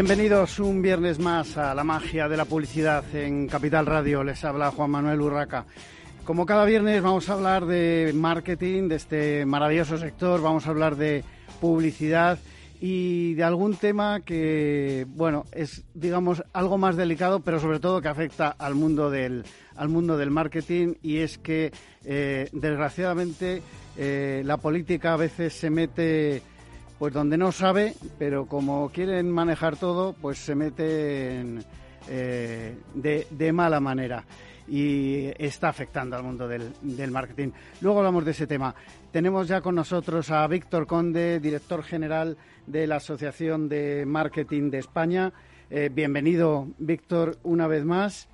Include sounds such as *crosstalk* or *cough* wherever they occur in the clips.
Bienvenidos un viernes más a la magia de la publicidad en Capital Radio. Les habla Juan Manuel Urraca. Como cada viernes vamos a hablar de marketing, de este maravilloso sector, vamos a hablar de publicidad y de algún tema que, bueno, es, digamos, algo más delicado, pero sobre todo que afecta al mundo del, al mundo del marketing y es que, eh, desgraciadamente, eh, la política a veces se mete pues donde no sabe, pero como quieren manejar todo, pues se meten eh, de, mala manera y está afectando al mundo del, marketing. Luego hablamos de ese tema. Tenemos ya con nosotros a Víctor Conde, director general de la Asociación de Marketing de España. Eh, bienvenido, Víctor, una vez más.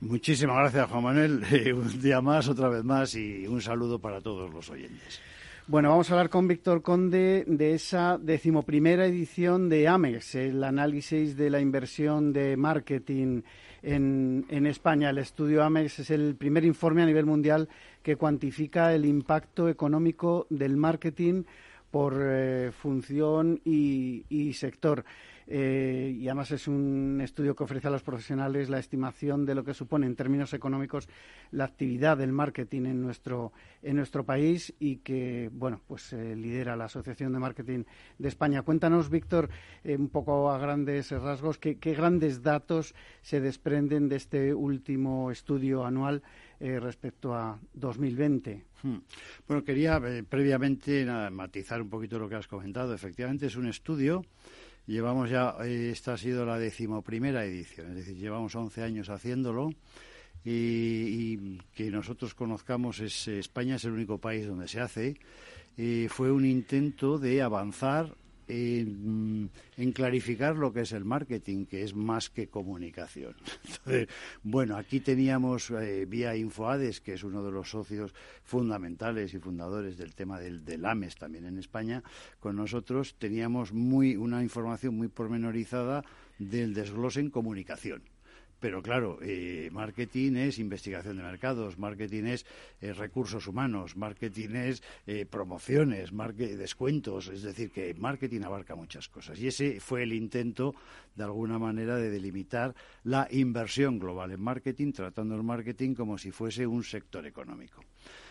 Muchísimas gracias, Juan Manuel. *laughs* un día más, otra vez más, y un saludo para todos los oyentes. Bueno, vamos a hablar con Víctor Conde de esa decimoprimera edición de AMEX, el análisis de la inversión de marketing en, España. El estudio AMEX es el primer informe a nivel mundial que cuantifica el impacto económico del marketing por eh, función y sector. Eh, y además es un estudio que ofrece a los profesionales la estimación de lo que supone en términos económicos la actividad del marketing en nuestro en nuestro país y que bueno pues eh, lidera la Asociación de Marketing de España. Cuéntanos, Víctor, eh, un poco a grandes rasgos qué, grandes datos se desprenden de este último estudio anual respecto a 2020. Hmm. Bueno, quería previamente matizar un poquito lo que has comentado. Efectivamente, es un estudio Llevamos ya, eh, esta ha sido la decimoprimera edición, es decir, llevamos 11 años haciéndolo y, que nosotros conozcamos es España es el único país donde se hace. Eh, fue un intento de avanzar en, clarificar lo que es el marketing, que es más que comunicación. *laughs* Entonces, bueno, aquí teníamos eh, vía Infoades, que es uno de los socios fundamentales y fundadores del tema del, del, AMES también en España, con nosotros teníamos muy una información muy pormenorizada del desglose en comunicación pero claro, eh, marketing es investigación de mercados, marketing es eh, recursos humanos, marketing es eh, promociones, descuentos, es decir, que marketing abarca muchas cosas. Y ese fue el intento, de alguna manera, de delimitar la inversión global en marketing, tratando el marketing como si fuese un sector económico.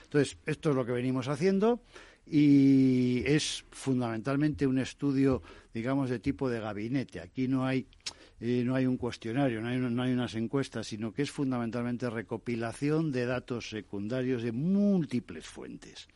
Entonces, esto es lo que venimos haciendo y es fundamentalmente un estudio, digamos, de tipo de gabinete. Aquí no hay no hay un cuestionario, no hay, no hay unas encuestas, sino que es fundamentalmente recopilación de datos secundarios de múltiples fuentes.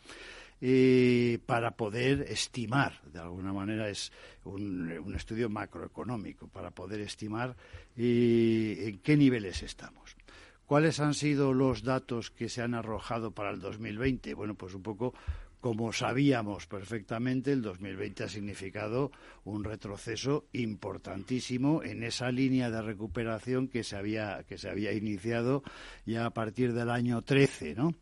Eh, para poder estimar, de alguna manera es un, estudio macroeconómico, para poder estimar eh, en qué niveles estamos. ¿Cuáles han sido los datos que se han arrojado para el 2020? Bueno, pues un poco como sabíamos perfectamente, el 2020 ha significado un retroceso importantísimo en esa línea de recuperación que se había, que se había iniciado ya a partir del año 13, ¿no?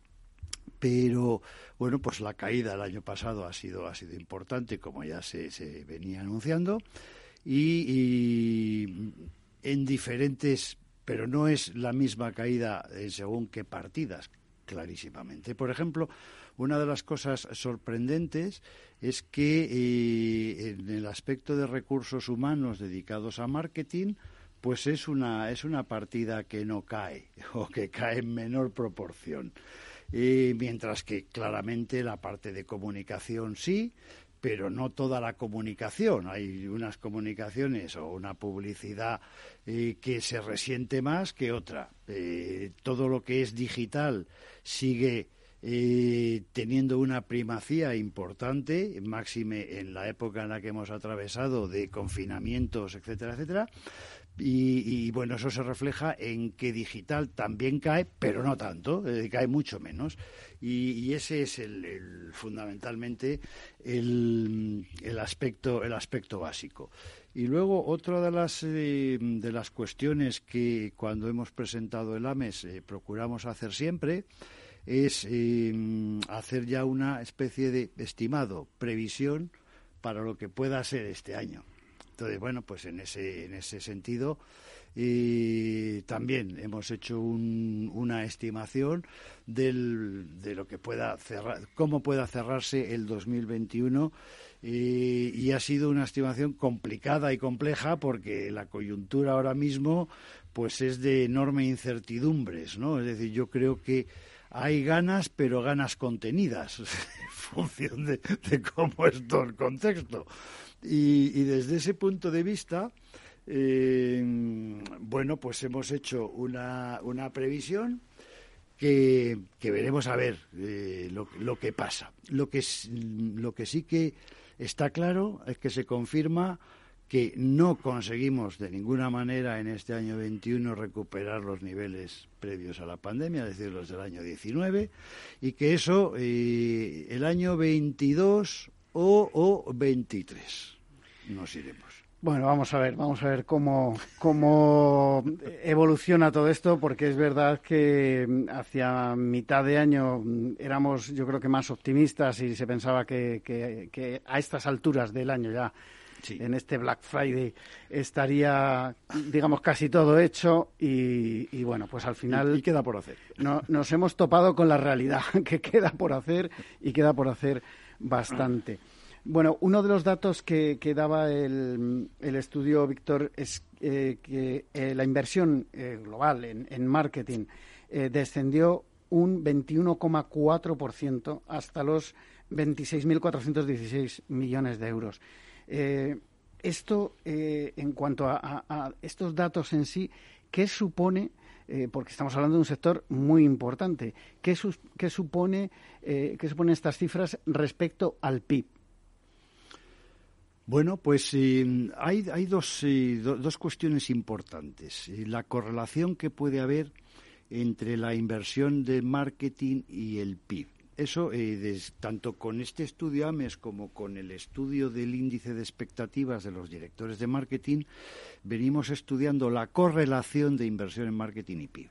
Pero, bueno, pues la caída del año pasado ha sido, ha sido importante, como ya se, se venía anunciando, y, en diferentes, pero no es la misma caída según qué partidas clarísimamente. Por ejemplo, una de las cosas sorprendentes es que eh, en el aspecto de recursos humanos dedicados a marketing, pues es una, es una partida que no cae *laughs* o que cae en menor proporción. mientras que claramente la parte de comunicación sí, pero no toda la comunicación. Hay unas comunicaciones o una publicidad eh, que se resiente más que otra. Eh, todo lo que es digital sigue eh, teniendo una primacía importante, máxime en la época en la que hemos atravesado de confinamientos, etcétera, etcétera. Y, bueno, eso se refleja en que digital también cae, pero no tanto, eh, cae mucho menos. Y, ese es el, fundamentalmente el, aspecto, el aspecto básico. Y luego otra de las, eh, de las cuestiones que cuando hemos presentado el AMES eh, procuramos hacer siempre es hacer ya una especie de estimado, previsión para lo que pueda ser este año. Entonces, bueno, pues en ese, en ese sentido y también hemos hecho una estimación del, de lo que pueda cerrar, cómo pueda cerrarse el 2021 y, y, ha sido una estimación complicada y compleja porque la coyuntura ahora mismo pues es de enorme incertidumbres, ¿no? Es decir, yo creo que hay ganas, pero ganas contenidas, *laughs* en función de, de cómo es todo el contexto. Y, desde ese punto de vista, eh, bueno, pues hemos hecho una, una previsión que, veremos a ver eh, lo, lo, que pasa. Lo que, lo que sí que está claro es que se confirma que no conseguimos de ninguna manera en este año 21 recuperar los niveles previos a la pandemia, es decir, los del año 19, y que eso eh, el año 22 o, o 23 nos iremos. Bueno, vamos a ver, vamos a ver cómo, cómo evoluciona todo esto, porque es verdad que hacia mitad de año éramos, yo creo que más optimistas y se pensaba que, que, a estas alturas del año ya, en este Black Friday, estaría, digamos, casi todo hecho y, bueno, pues al final... Y, queda por hacer. No, nos hemos topado con la realidad, *laughs* que queda por hacer y queda por hacer bastante. Bueno, uno de los datos que, daba el, estudio, Víctor, es eh, que eh, la inversión eh, global en, marketing descendió un 21,4% hasta los 26.416 millones de euros. Esto, en cuanto a, estos datos en sí, ¿qué supone? porque estamos hablando de un sector muy importante. ¿Qué, qué supone, suponen estas cifras respecto al PIB? Bueno, pues hay, hay dos, dos cuestiones importantes. La correlación que puede haber entre la inversión de marketing y el PIB. Eso, eh, tanto con este estudio AMES como con el estudio del índice de expectativas de los directores de marketing, venimos estudiando la correlación de inversión en marketing y PIB,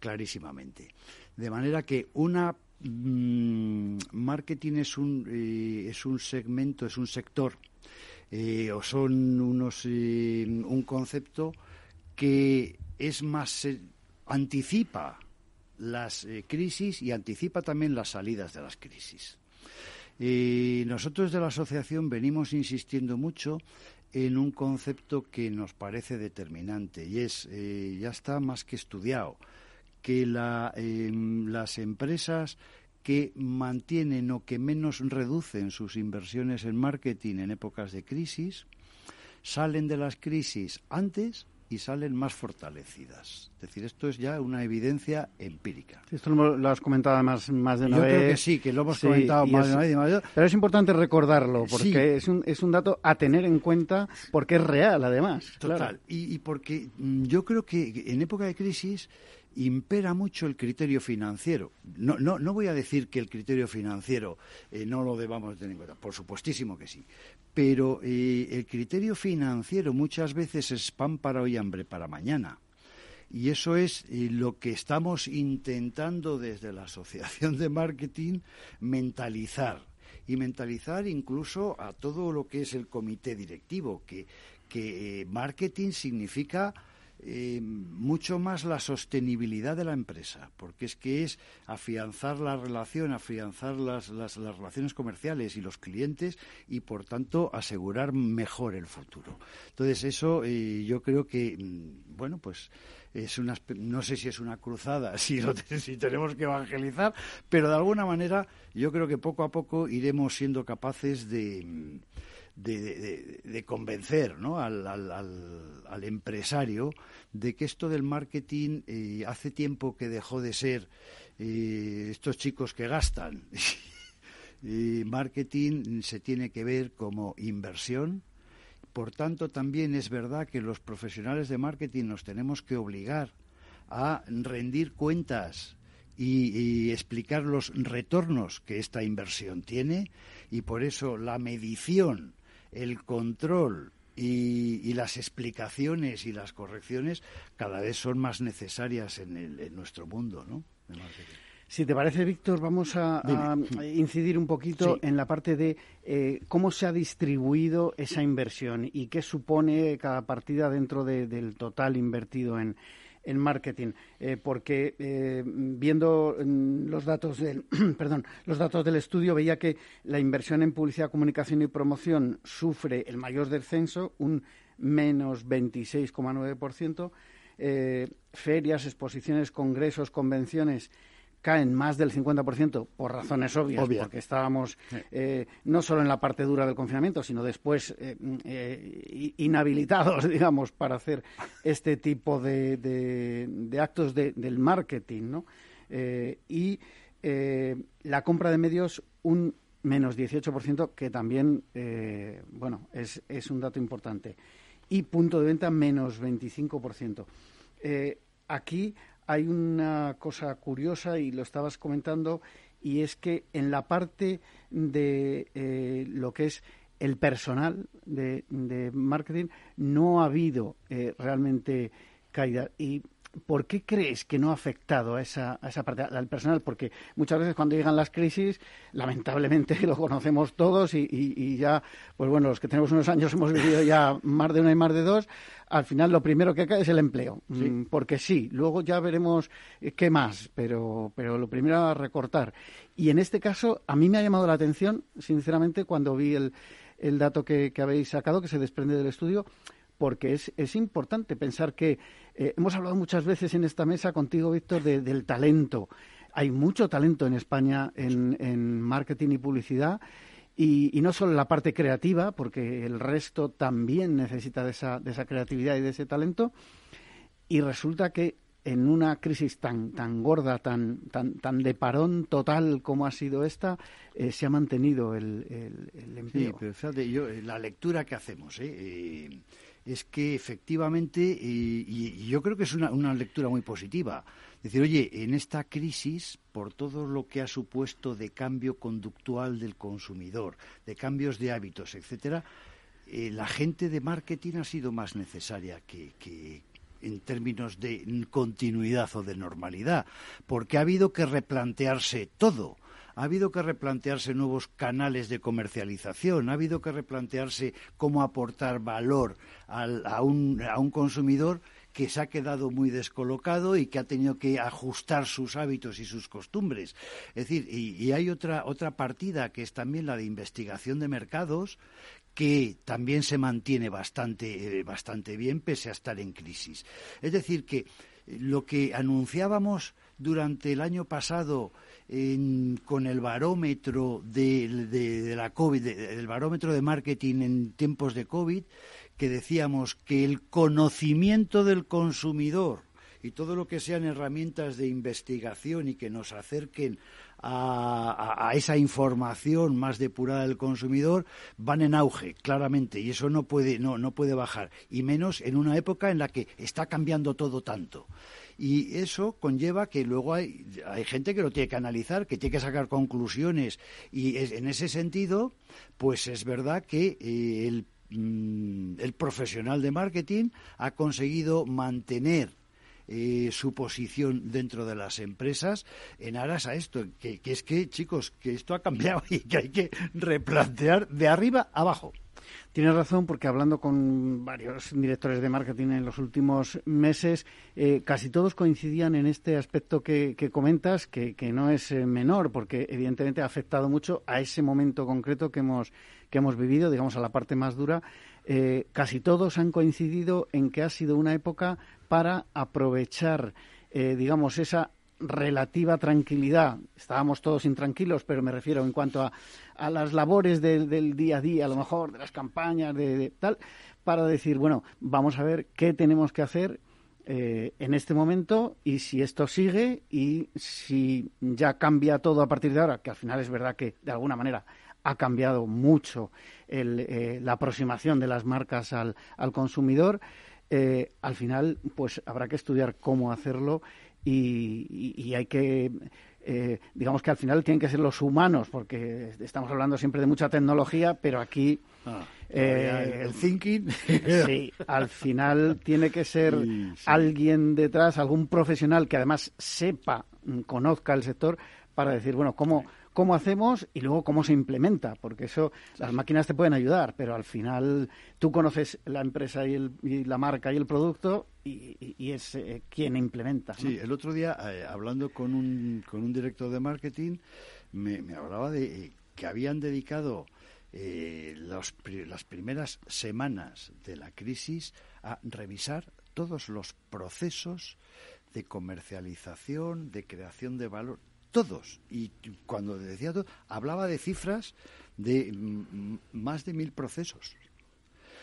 clarísimamente. De manera que una mm, marketing es un, eh, es un segmento, es un sector eh, o son unos un concepto que es más anticipa las crisis y anticipa también las salidas de las crisis. nosotros de la asociación venimos insistiendo mucho en un concepto que nos parece determinante y es ya está más que estudiado que las empresas que mantienen o que menos reducen sus inversiones en marketing en épocas de crisis, salen de las crisis antes y salen más fortalecidas. Es decir, esto es ya una evidencia empírica. Esto lo has comentado más, más de una Yo vez. creo que sí, que lo hemos comentado más de una vez. Pero es importante recordarlo, porque es, un, es un dato a tener en cuenta, porque es real, además. Total. Y, y porque mm, yo creo que en época de crisis impera mucho el criterio financiero. No, no, no voy a decir que el criterio financiero eh, no lo debamos tener en cuenta, por supuestísimo que sí, pero eh, el criterio financiero muchas veces es pan para hoy, hambre para mañana. Y eso es eh, lo que estamos intentando desde la Asociación de Marketing mentalizar. Y mentalizar incluso a todo lo que es el comité directivo, que, que marketing significa eh, mucho más la sostenibilidad de la empresa, porque es que es afianzar la relación, afianzar las, las, relaciones comerciales y los clientes y, por tanto, asegurar mejor el futuro. Entonces, eso eh, yo creo que, mm, bueno, pues es una, no sé si es una cruzada, *laughs* si, si tenemos que evangelizar, pero de alguna manera yo creo que poco a poco iremos siendo capaces de mm, de, convencer ¿no? al, al, empresario de que esto del marketing eh, hace tiempo que dejó de ser eh, estos chicos que gastan. *laughs* y marketing se tiene que ver como inversión. Por tanto, también es verdad que los profesionales de marketing nos tenemos que obligar a rendir cuentas y, explicar los retornos que esta inversión tiene y por eso la medición el control y, las explicaciones y las correcciones cada vez son más necesarias en, nuestro mundo, ¿no? Si te parece, Víctor, vamos a, incidir un poquito en la parte de eh, cómo se ha distribuido esa inversión y qué supone cada partida dentro del total invertido en, en marketing, eh, porque eh, viendo mm, los datos del *clears throat* perdón, los datos del estudio veía que la inversión en publicidad, comunicación y promoción sufre el mayor descenso, un menos 26,9%. Eh, ferias, exposiciones, congresos, convenciones caen más del 50% por razones obvias, porque estábamos eh, no solo en la parte dura del confinamiento, sino después eh, eh, inhabilitados, *laughs* digamos, para hacer este tipo de, de, actos del marketing, ¿no? y la compra de medios un menos 18%, que también, bueno, es, es un dato importante. Y punto de venta menos 25%. aquí hay una cosa curiosa y lo estabas comentando y es que en la parte de eh, lo que es el personal de, marketing no ha habido eh, realmente caída. Y ¿Por qué crees que no ha afectado a esa, a esa parte, al personal? Porque muchas veces cuando llegan las crisis, lamentablemente *laughs* lo conocemos todos y, ya, pues bueno, los que tenemos unos años hemos vivido ya más de una y más de dos, al final lo primero que cae es el empleo. Mm, porque sí, luego ya veremos eh, qué más, pero, pero lo primero a recortar. Y en este caso, a mí me ha llamado la atención, sinceramente, cuando vi el, el dato que, que habéis sacado, que se desprende del estudio, porque es, es importante pensar que eh, hemos hablado muchas veces en esta mesa contigo, Víctor, del talento. Hay mucho talento en España en, marketing y publicidad. Y, no solo la parte creativa, porque el resto también necesita de esa, de esa creatividad y de ese talento. Y resulta que en una crisis tan tan gorda, tan tan tan de parón total como ha sido esta, eh, se ha mantenido el, el, empleo. Sí, pero fíjate, yo, eh, la lectura que hacemos, ¿eh? Es que efectivamente, y, yo creo que es una, lectura muy positiva, decir, oye, en esta crisis, por todo lo que ha supuesto de cambio conductual del consumidor, de cambios de hábitos, etcétera, eh, la gente de marketing ha sido más necesaria que, en términos de continuidad o de normalidad, porque ha habido que replantearse todo ha habido que replantearse nuevos canales de comercialización, ha habido que replantearse cómo aportar valor a, un, a un consumidor que se ha quedado muy descolocado y que ha tenido que ajustar sus hábitos y sus costumbres. Es decir, y, hay otra, otra partida que es también la de investigación de mercados, que también se mantiene bastante, eh, bastante bien pese a estar en crisis. Es decir, que lo que anunciábamos durante el año pasado con el barómetro de, la COVID, el barómetro de marketing en tiempos de COVID, que decíamos que el conocimiento del consumidor y todo lo que sean herramientas de investigación y que nos acerquen a, esa información más depurada del consumidor van en auge, claramente, y eso no puede, no, no puede bajar, y menos en una época en la que está cambiando todo tanto. Y eso conlleva que luego hay, hay gente que lo tiene que analizar, que tiene que sacar conclusiones. Y en ese sentido, pues es verdad que eh, el, mm, el profesional de marketing ha conseguido mantener eh, su posición dentro de las empresas en aras a esto, que, es que, chicos, que esto ha cambiado *laughs* y que hay que replantear de arriba abajo. Tienes razón, porque hablando con varios directores de marketing en los últimos meses, eh, casi todos coincidían en este aspecto que, comentas, que, no es eh, menor, porque evidentemente ha afectado mucho a ese momento concreto que hemos, que hemos vivido, digamos, a la parte más dura. Eh, casi todos han coincidido en que ha sido una época para aprovechar, digamos, esa relativa tranquilidad. Estábamos todos intranquilos, pero me refiero en cuanto a, a las labores del día a día, a lo mejor de las campañas, de, tal, para decir, bueno, vamos a ver qué tenemos que hacer eh, en este momento y si esto sigue y si ya cambia todo a partir de ahora, que al final es verdad que de alguna manera ha cambiado mucho eh, la aproximación de las marcas al, al consumidor. Eh, al final, pues habrá que estudiar cómo hacerlo y, hay que eh, digamos que al final tienen que ser los humanos, porque estamos hablando siempre de mucha tecnología, pero aquí ah, eh, el thinking, *laughs* sí, al final tiene que ser alguien detrás, algún profesional que además sepa, conozca el sector para decir, bueno, cómo cómo hacemos y luego cómo se implementa, porque eso las máquinas te pueden ayudar, pero al final tú conoces la empresa y, la marca y el producto y, es eh, quien implementa. Sí, el otro día eh, hablando con un, con un director de marketing me, hablaba de eh, que habían dedicado las primeras semanas de la crisis a revisar todos los procesos de comercialización, de creación de valor, todos. Y cuando decía todo, hablaba de cifras de más de mil procesos.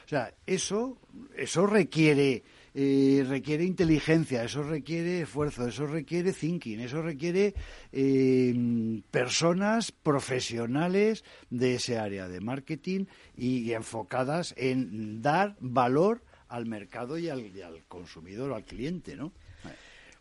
O sea, eso, eso requiere, eh, requiere inteligencia, eso requiere esfuerzo, eso requiere thinking, eso requiere eh, personas profesionales de ese área de marketing y, enfocadas en dar valor al mercado y al, y al consumidor, al cliente, ¿no?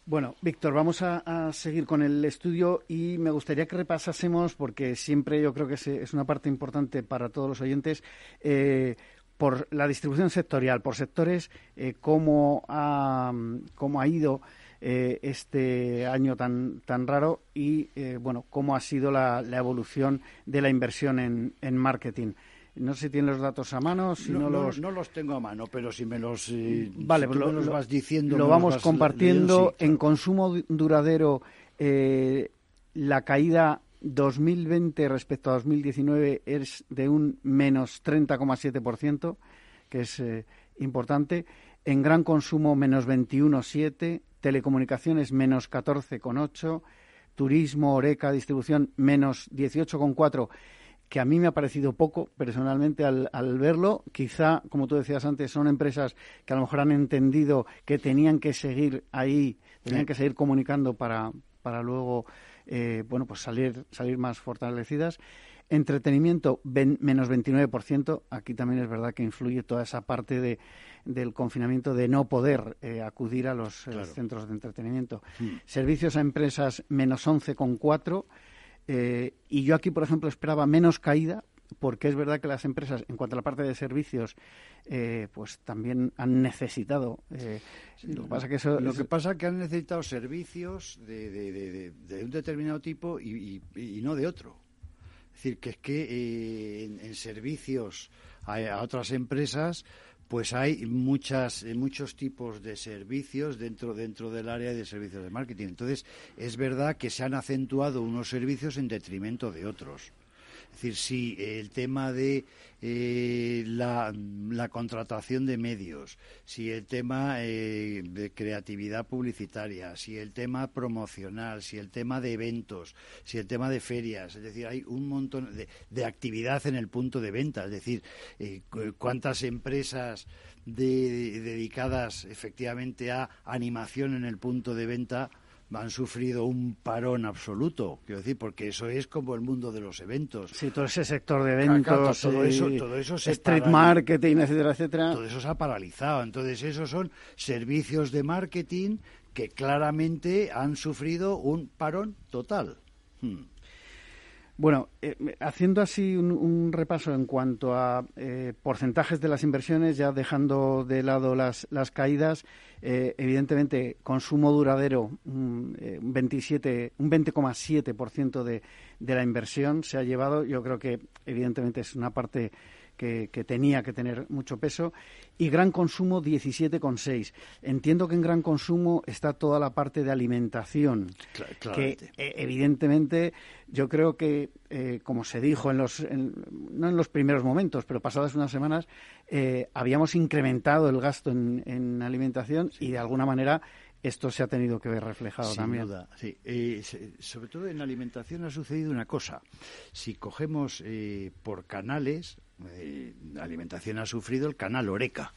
Bueno, Víctor, vamos a, seguir con el estudio y me gustaría que repasásemos, porque siempre yo creo que es, una parte importante para todos los oyentes, eh, por la distribución sectorial, por sectores, eh, cómo, ha, cómo ha ido eh, este año tan, tan raro y, bueno, cómo ha sido la, evolución de la inversión en, en marketing. No sé si tiene los datos a mano, si no, los... No los tengo a mano, pero si me los, eh, vale, pues lo, vas diciendo... Lo vamos compartiendo. En consumo duradero, eh, la caída 2020 respecto a 2019 es de un menos 30,7%, que es eh, importante. En gran consumo, menos 21,7%. Telecomunicaciones, menos 14,8%. Turismo, Oreca, distribución, menos 18,4% que a mí me ha parecido poco personalmente al, verlo. Quizá, como tú decías antes, son empresas que a lo mejor han entendido que tenían que seguir ahí, tenían que seguir comunicando para, para luego eh, bueno, pues salir, salir más fortalecidas. Entretenimiento, menos 29%. Aquí también es verdad que influye toda esa parte de, del confinamiento de no poder eh, acudir a los eh, centros de entretenimiento. Mm. Servicios a empresas, menos 11,4%. Eh, y yo aquí, por ejemplo, esperaba menos caída, porque es verdad que las empresas, en cuanto a la parte de servicios, eh, pues también han necesitado. Eh, lo, que pasa que eso lo que pasa que han necesitado servicios de, un determinado tipo y, no de otro. Es decir, que es que en, servicios a otras empresas pues hay muchas, eh, muchos tipos de servicios dentro, dentro del área de servicios de marketing. Entonces, es verdad que se han acentuado unos servicios en detrimento de otros. Es decir, si el tema de eh, la, contratación de medios, si el tema eh, de creatividad publicitaria, si el tema promocional, si el tema de eventos, si el tema de ferias, es decir, hay un montón de, actividad en el punto de venta, es decir, eh, cuántas empresas dedicadas efectivamente a animación en el punto de venta han sufrido un parón absoluto, quiero decir, porque eso es como el mundo de los eventos. Sí, todo ese sector de eventos, todo, eso, todo eso street marketing, etcétera, etcétera. Todo eso se ha paralizado. Entonces, esos son servicios de marketing que claramente han sufrido un parón total. Hmm. Bueno, eh, haciendo así un, repaso en cuanto a eh, porcentajes de las inversiones, ya dejando de lado las, las caídas, eh, evidentemente consumo duradero un, un 27, un 20,7% de, de la inversión se ha llevado. Yo creo que evidentemente es una parte que, tenía que tener mucho peso, y gran consumo 17,6. Entiendo que en gran consumo está toda la parte de alimentación, que eh, evidentemente yo creo que, eh, como se dijo en los, no en los primeros momentos, pero pasadas unas semanas, eh, habíamos incrementado el gasto en, alimentación y de alguna manera esto se ha tenido que ver reflejado Sin también. Duda, sí. Eh, sobre todo en alimentación ha sucedido una cosa. Si cogemos eh, por canales, eh, alimentación ha sufrido el canal Oreca,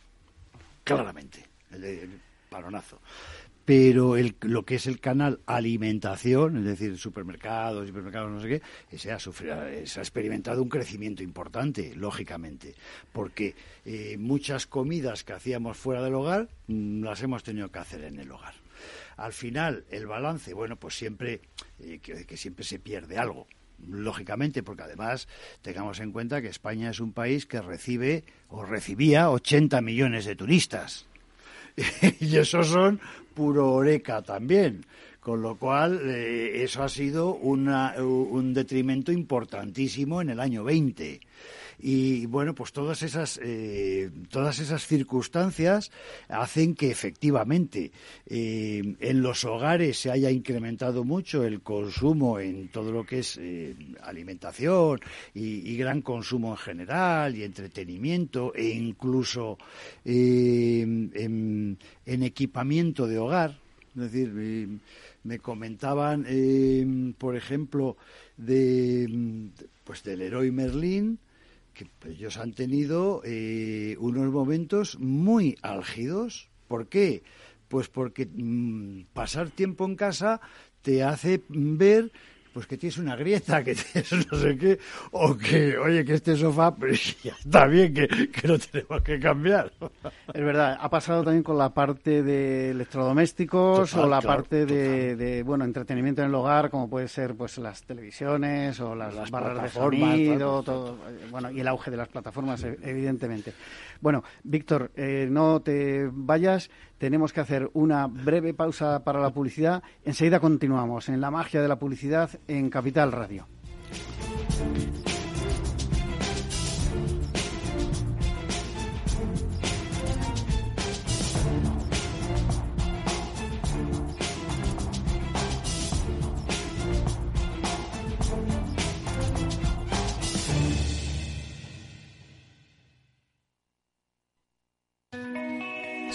claramente, el, el paronazo pero el, lo que es el canal alimentación, es decir, supermercados, hipermercados, no sé qué, ese ha, sufrido, se ha experimentado un crecimiento importante, lógicamente, porque eh, muchas comidas que hacíamos fuera del hogar mm, las hemos tenido que hacer en el hogar. Al final, el balance, bueno, pues siempre, eh, que, que siempre se pierde algo, lógicamente, porque además tengamos en cuenta que España es un país que recibe o recibía 80 millones de turistas. *laughs* y esos son puro oreca también. Con lo cual, eh, eso ha sido un detrimento importantísimo en el año 20. Y bueno, pues todas esas, eh, todas esas circunstancias hacen que efectivamente eh, en los hogares se haya incrementado mucho el consumo en todo lo que es alimentación y, gran consumo en general y entretenimiento e incluso en equipamiento de hogar. Es decir, me, comentaban, em, por ejemplo, de, pues del héroe Merlín, que ellos han tenido eh, unos momentos muy álgidos. ¿Por qué? Pues porque mm, pasar tiempo en casa te hace ver pues que tienes una grieta, que *laughs* tienes no sé qué, o que, oye, que este sofá, pues *laughs* ya está bien, que, que no tenemos que cambiar. *laughs* Es verdad, ha pasado también con la parte de electrodomésticos o la parte de, bueno, entretenimiento en el hogar, como puede ser pues las televisiones o las, barras de sonido, todo, bueno, y el auge de las plataformas, e, evidentemente. Bueno, Víctor, eh, no te vayas, tenemos que hacer una breve pausa para la publicidad. Enseguida continuamos en la magia de la publicidad en Capital Radio.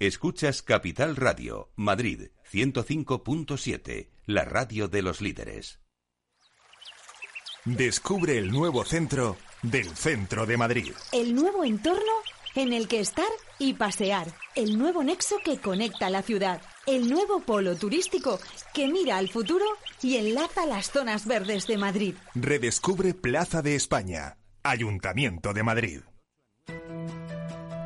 Escuchas Capital Radio, Madrid 105.7, la radio de los líderes. Descubre el nuevo centro del centro de Madrid. El nuevo entorno en el que estar y pasear. El nuevo nexo que conecta la ciudad. El nuevo polo turístico que mira al futuro y enlaza las zonas verdes de Madrid. Redescubre Plaza de España, Ayuntamiento de Madrid.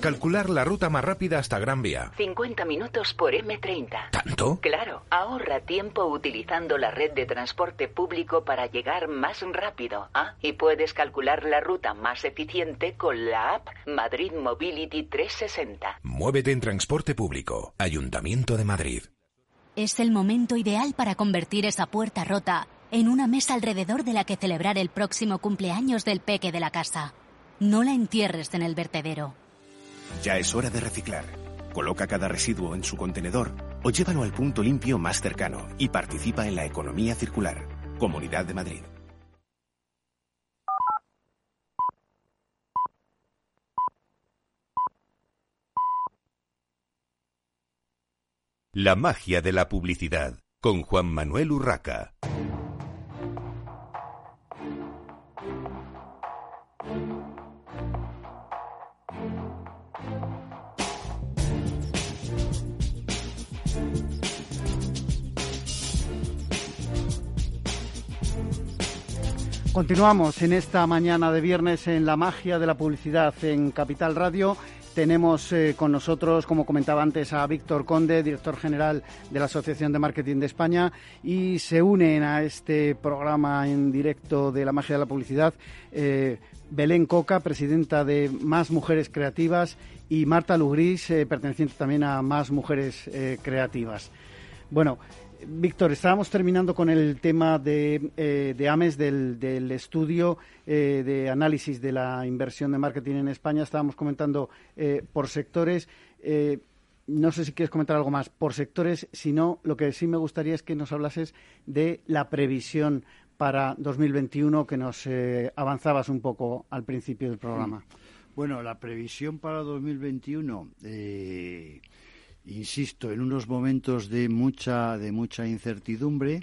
Calcular la ruta más rápida hasta Gran Vía. 50 minutos por M30. ¿Tanto? Claro, ahorra tiempo utilizando la red de transporte público para llegar más rápido. ¿ah? Y puedes calcular la ruta más eficiente con la app Madrid Mobility 360. Muévete en transporte público. Ayuntamiento de Madrid. Es el momento ideal para convertir esa puerta rota en una mesa alrededor de la que celebrar el próximo cumpleaños del peque de la casa. No la entierres en el vertedero. Ya es hora de reciclar. Coloca cada residuo en su contenedor o llévalo al punto limpio más cercano y participa en la economía circular. Comunidad de Madrid. La magia de la publicidad con Juan Manuel Urraca. Continuamos en esta mañana de viernes en la magia de la publicidad en Capital Radio. Tenemos eh, con nosotros, como comentaba antes, a Víctor Conde, director general de la Asociación de Marketing de España, y se unen a este programa en directo de la magia de la publicidad eh, Belén Coca, presidenta de Más Mujeres Creativas, y Marta Lugris, eh, perteneciente también a Más Mujeres Creativas. Bueno, Víctor, estábamos terminando con el tema de, eh, AMES, del, estudio eh, de análisis de la inversión de marketing en España. Estábamos comentando eh, por sectores. no sé si quieres comentar algo más por sectores, si no, lo que sí me gustaría es que nos hablases de la previsión para 2021 que nos avanzabas un poco al principio del programa. Bueno, la previsión para 2021 insisto, en unos momentos de mucha, de mucha incertidumbre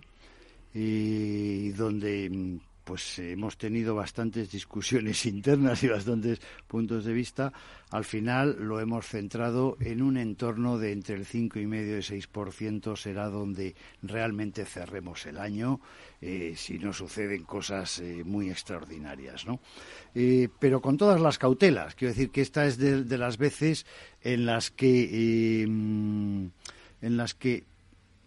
y donde mm, pues hemos tenido bastantes discusiones *laughs* internas y bastantes puntos de vista. Al final lo hemos centrado en un entorno de entre el cinco y medio y 6% será donde realmente cerremos el año eh, si no suceden cosas eh, muy extraordinarias, ¿no? Eh, pero con todas las cautelas. Quiero decir que esta es de, de las veces en las que en las que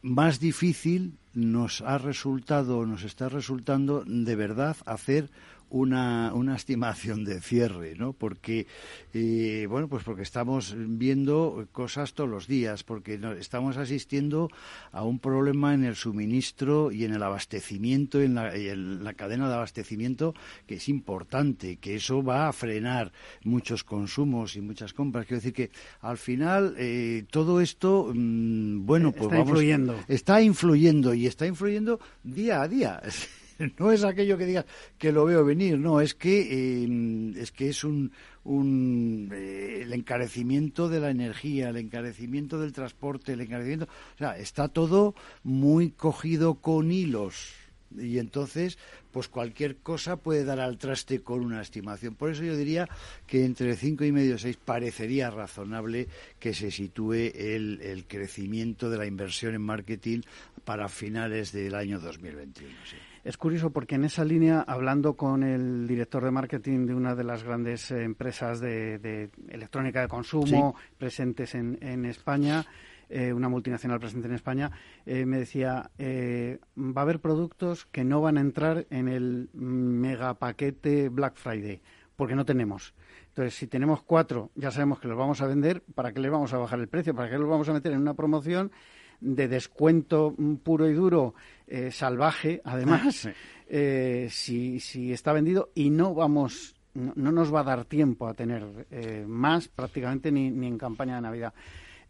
más difícil nos ha resultado, nos está resultando de verdad hacer una, una estimación de cierre, ¿no? Porque, eh, bueno, pues porque estamos viendo cosas todos los días, porque estamos asistiendo a un problema en el suministro y en el abastecimiento, en la, en la cadena de abastecimiento, que es importante, que eso va a frenar muchos consumos y muchas compras. Quiero decir que al final eh, todo esto, mm, bueno, pues está influyendo. Está influyendo y está influyendo día a día. *laughs* *laughs* no es aquello que digas que lo veo venir, no, es que, em, es, que es un, un eh, el encarecimiento de la energía, el encarecimiento del transporte, el encarecimiento, o sea, está todo muy cogido con hilos y entonces pues cualquier cosa puede dar al traste con una estimación. Por eso yo diría que entre cinco y medio y seis parecería razonable que se sitúe el, crecimiento de la inversión en marketing para finales del año 2021. Sí. Es curioso porque en esa línea, hablando con el director de marketing de una de las grandes eh, empresas de, electrónica de consumo presentes en, España, eh, una multinacional presente en España, eh, me decía, va a haber productos que no van a entrar en el mega paquete Black Friday, porque no tenemos. Entonces, si tenemos cuatro, ya sabemos que los vamos a vender, ¿para qué les vamos a bajar el precio? ¿Para qué los vamos a meter en una promoción? De descuento puro y duro, eh, salvaje, además, eh, si, si está vendido y no vamos no, nos va a dar tiempo a tener eh, más prácticamente ni, ni, en campaña de Navidad.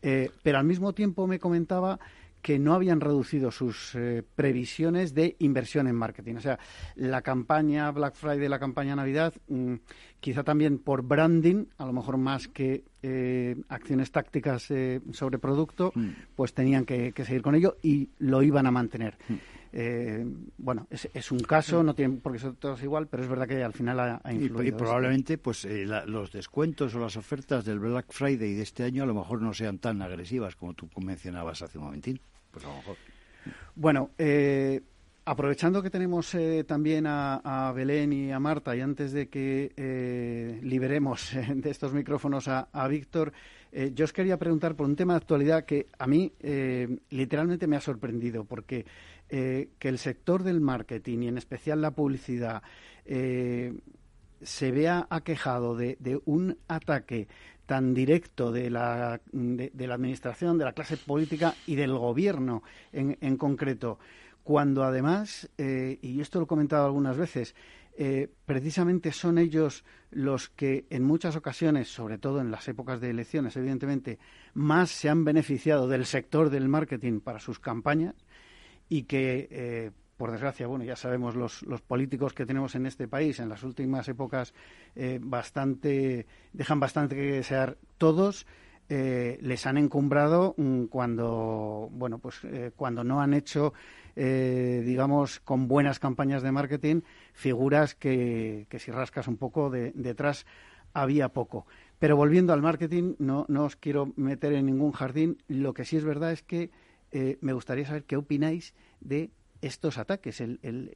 pero al mismo tiempo me comentaba que no habían reducido sus previsiones de inversión en marketing. O sea, la campaña Black Friday, la campaña Navidad, mm, quizá también por branding, a lo mejor más que eh, acciones tácticas eh, sobre producto, mm. pues tenían que, seguir con ello y lo iban a mantener. Mm. Eh, bueno, es, un caso, no tiene porque son todos igual, pero es verdad que al final ha, influido. Y, probablemente pues los descuentos o las ofertas del Black Friday de este año a lo mejor no sean tan agresivas como tú mencionabas hace un momentín. Pues. Bueno, eh, Aprovechando que tenemos eh, también a, Belén y a Marta, y antes de que eh, liberemos de estos micrófonos a, Víctor, eh, yo os quería preguntar por un tema de actualidad que a mí literalmente me ha sorprendido, porque que el sector del marketing y en especial la publicidad se vea aquejado de, un ataque tan directo de la, de, la administración, de la clase política y del gobierno en, en concreto. Cuando además, eh, y esto lo he comentado algunas veces, eh, precisamente son ellos los que en muchas ocasiones, sobre todo en las épocas de elecciones, evidentemente, más se han beneficiado del sector del marketing para sus campañas y que, eh, por desgracia, bueno, ya sabemos los, los, políticos que tenemos en este país en las últimas épocas bastante dejan bastante que desear todos eh, les han encumbrado mm, cuando, bueno, pues eh, cuando no han hecho, eh, digamos, con buenas campañas de marketing, figuras que, que si rascas un poco de, detrás había poco. Pero volviendo al marketing, no, no os quiero meter en ningún jardín. Lo que sí es verdad es que me gustaría saber qué opináis de estos ataques. el,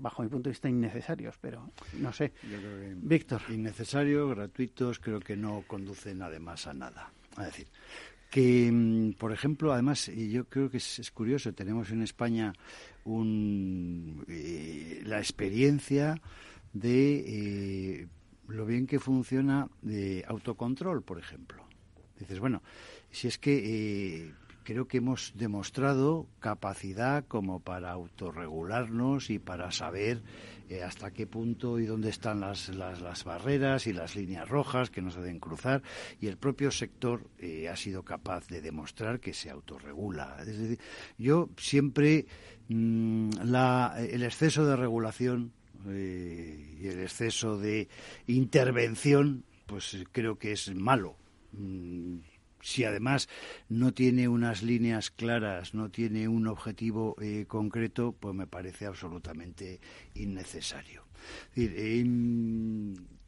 bajo mi punto de vista, innecesarios, pero no sé. Víctor. Innecesarios, gratuitos, creo que no conducen además a nada. Es decir, que, mm, por ejemplo, además, yo creo que es, curioso, tenemos en España un, eh, la experiencia de eh, lo bien que funciona de autocontrol, por ejemplo. Dices, bueno, si es que eh, creo que hemos demostrado capacidad como para autorregularnos y para saber eh, hasta qué punto y dónde están las, las, barreras y las líneas rojas que nos deben cruzar y el propio sector eh, ha sido capaz de demostrar que se autorregula. Es decir, yo siempre mm, el exceso de regulación eh, y el exceso de intervención pues creo que es malo. Si además no tiene unas líneas claras, no tiene un objetivo eh, concreto, pues me parece absolutamente innecesario.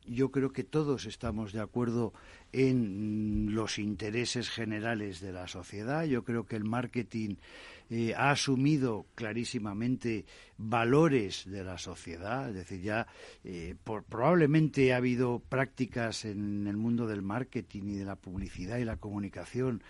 yo creo que todos estamos de acuerdo en los intereses generales de la sociedad. Yo creo que el marketing eh, ha asumido clarísimamente valores de la sociedad, es decir, ya eh, probablemente ha habido prácticas en el mundo del marketing y de la publicidad y la comunicación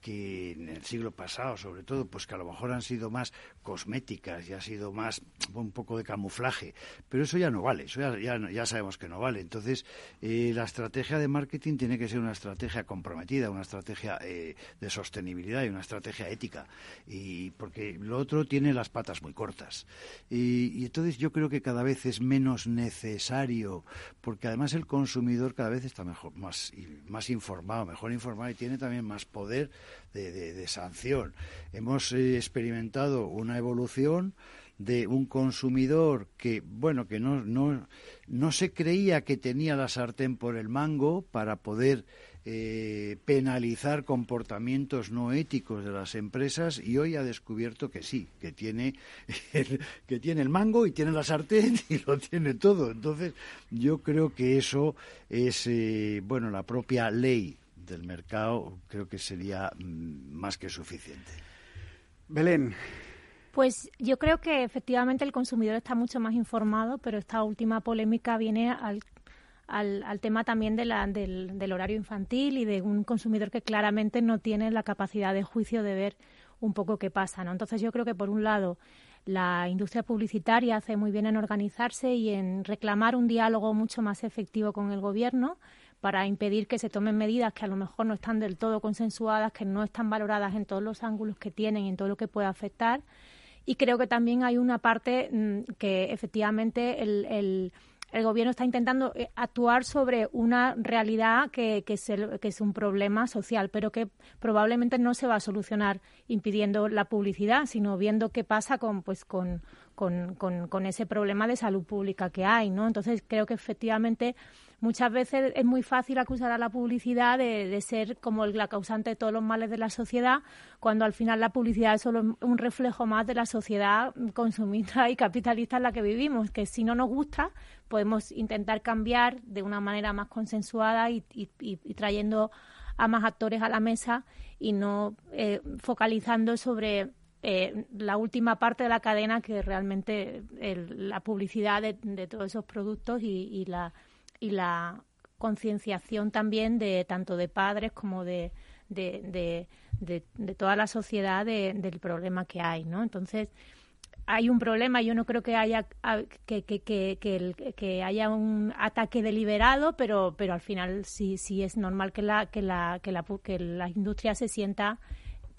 que en el siglo pasado, sobre todo, pues que a lo mejor han sido más cosméticas y ha sido más un poco de camuflaje, pero eso ya no vale, eso ya, ya, sabemos que no vale. Entonces, eh, la estrategia de marketing tiene que ser una estrategia comprometida, una estrategia eh, de sostenibilidad y una estrategia ética, y porque lo otro tiene las patas muy cortas. Y, entonces yo creo que cada vez es menos necesario, porque además el consumidor cada vez está mejor, más, más informado, mejor informado y tiene también más poder de, sanción. Hemos eh, experimentado una evolución de un consumidor que, bueno, que no, no, no se creía que tenía la sartén por el mango para poder eh, penalizar comportamientos no éticos de las empresas y hoy ha descubierto que sí, que tiene, el, *laughs* que tiene el mango y tiene la sartén *laughs* y lo tiene todo. Entonces, yo creo que eso es, eh, bueno, la propia ley del mercado creo que sería mm, más que suficiente. Belén. Pues yo creo que efectivamente el consumidor está mucho más informado, pero esta última polémica viene al, al, tema también de la, del, del, horario infantil y de un consumidor que claramente no tiene la capacidad de juicio de ver un poco qué pasa. ¿no? Entonces yo creo que por un lado la industria publicitaria hace muy bien en organizarse y en reclamar un diálogo mucho más efectivo con el gobierno para impedir que se tomen medidas que a lo mejor no están del todo consensuadas, que no están valoradas en todos los ángulos que tienen y en todo lo que puede afectar. Y creo que también hay una parte mm, que efectivamente el, el, gobierno está intentando eh, actuar sobre una realidad que, que, es un problema social, pero que probablemente no se va a solucionar impidiendo la publicidad, sino viendo qué pasa con, pues, con, con, con, con ese problema de salud pública que hay. ¿no? Entonces creo que efectivamente muchas veces es muy fácil acusar a la publicidad de, ser como la causante de todos los males de la sociedad, cuando al final la publicidad es solo un reflejo más de la sociedad consumista y capitalista en la que vivimos, que si no nos gusta podemos intentar cambiar de una manera más consensuada y, trayendo a más actores a la mesa y no eh, focalizando sobre eh, la última parte de la cadena que realmente la publicidad de, todos esos productos y la y la concienciación también de tanto de padres como de, de, de, toda la sociedad del problema que hay, ¿no? Entonces, hay un problema, yo no creo que haya que, que, que, que, haya un ataque deliberado, pero, pero al final sí, sí es normal que la, que la, que la, que la industria se sienta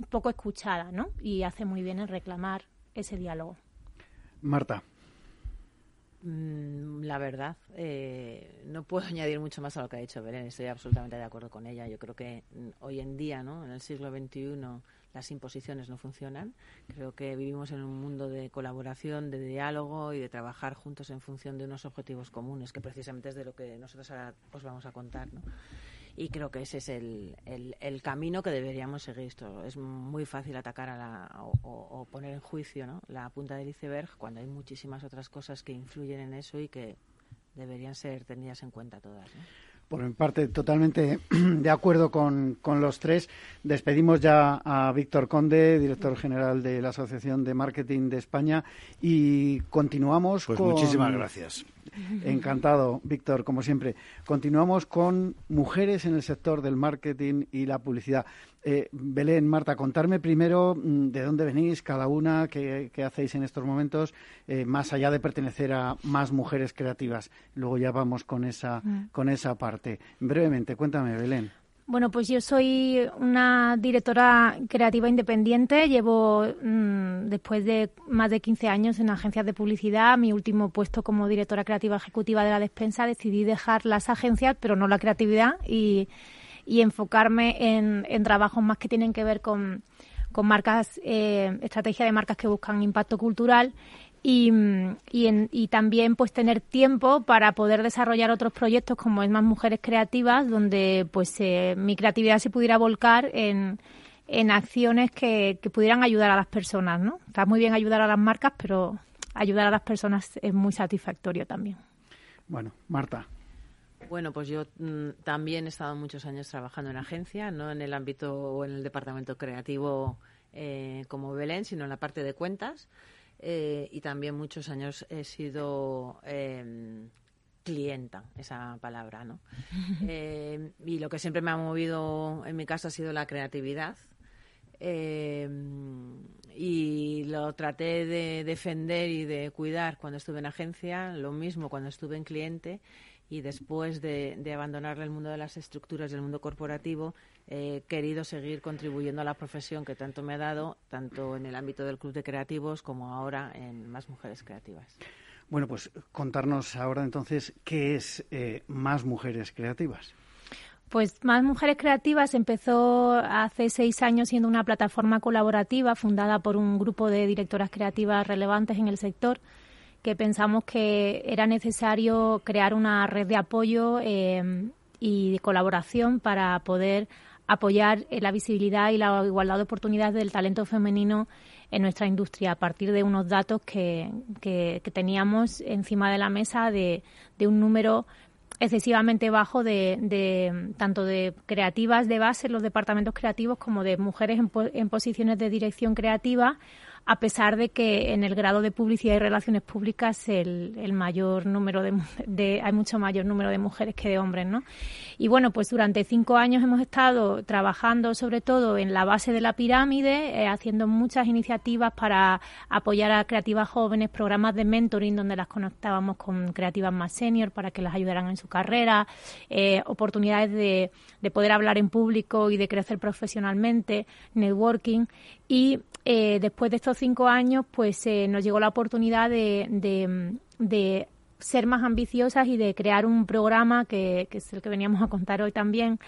poco escuchada, ¿no? Y hace muy bien en reclamar ese diálogo. Marta. Mm, la verdad, eh, no puedo *laughs* añadir mucho más a lo que ha dicho Belén. Estoy absolutamente de acuerdo con ella. Yo creo que mm, hoy en día, ¿no? en el siglo XXI, las imposiciones no funcionan. Creo que vivimos en un mundo de colaboración, de diálogo y de trabajar juntos en función de unos objetivos comunes, que precisamente es de lo que nosotros ahora os vamos a contar. ¿no? Y creo que ese es el, el, camino que deberíamos seguir. Esto es muy fácil atacar a la, o, poner en juicio ¿no? la punta del iceberg cuando hay muchísimas otras cosas que influyen en eso y que deberían ser tenidas en cuenta todas. Por mi parte, totalmente *clears throat* de acuerdo con, con, los tres. Despedimos ya a Víctor Conde, director general de la Asociación de Marketing de España, y continuamos pues con. Muchísimas gracias. *laughs* Encantado, Víctor, como siempre. Continuamos con mujeres en el sector del marketing y la publicidad. Eh, Belén, Marta, contarme primero mm, de dónde venís cada una, qué, hacéis en estos momentos, eh, más allá de pertenecer a más mujeres creativas. Luego ya vamos con esa, mm. con esa parte. Brevemente, cuéntame, Belén. Bueno, pues yo soy una directora creativa independiente. Llevo mm, después de más de 15 años en agencias de publicidad. Mi último puesto como directora creativa ejecutiva de la despensa decidí dejar las agencias, pero no la creatividad y, enfocarme en, en, trabajos más que tienen que ver con, con marcas, eh, estrategia de marcas que buscan impacto cultural y, y, también pues tener tiempo para poder desarrollar otros proyectos como es más mujeres creativas donde pues eh, mi creatividad se pudiera volcar en, en acciones que, que, pudieran ayudar a las personas no está muy bien ayudar a las marcas pero ayudar a las personas es muy satisfactorio también. Bueno Marta bueno, pues yo mm, también he estado muchos años trabajando en agencia, no en el ámbito o en el departamento creativo eh, como Belén, sino en la parte de cuentas. Eh, y también muchos años he sido em, clienta, esa palabra, ¿no? *laughs* Em, y lo que siempre me ha movido en mi caso ha sido la creatividad. Em, y lo traté de defender y de cuidar cuando estuve en agencia, lo mismo cuando estuve en cliente y después de, abandonar el mundo de las estructuras del mundo corporativo, he querido seguir contribuyendo a la profesión que tanto me ha dado, tanto en el ámbito del Club de Creativos como ahora en Más Mujeres Creativas. Bueno, pues contarnos ahora entonces qué es eh, Más Mujeres Creativas. Pues Más Mujeres Creativas empezó hace seis años siendo una plataforma colaborativa fundada por un grupo de directoras creativas relevantes en el sector que pensamos que era necesario crear una red de apoyo eh, y de colaboración para poder apoyar eh, la visibilidad y la igualdad de oportunidades del talento femenino en nuestra industria a partir de unos datos que, que, teníamos encima de la mesa de, de un número excesivamente bajo de, de, tanto de creativas de base en los departamentos creativos como de mujeres en, en posiciones de dirección creativa a pesar de que en el grado de publicidad y relaciones públicas el, mayor número de, hay mucho mayor número de mujeres que de hombres, ¿no? Y bueno, pues durante cinco años hemos estado trabajando sobre todo en la base de la pirámide, eh, haciendo muchas iniciativas para apoyar a creativas jóvenes, programas de mentoring donde las conectábamos con creativas más senior para que las ayudaran en su carrera, eh, oportunidades de, de poder hablar en público y de crecer profesionalmente, networking y eh, después de estos cinco años, pues eh, nos llegó la oportunidad de, de, ser más ambiciosas y de crear un programa que, que, es el que veníamos a contar hoy también,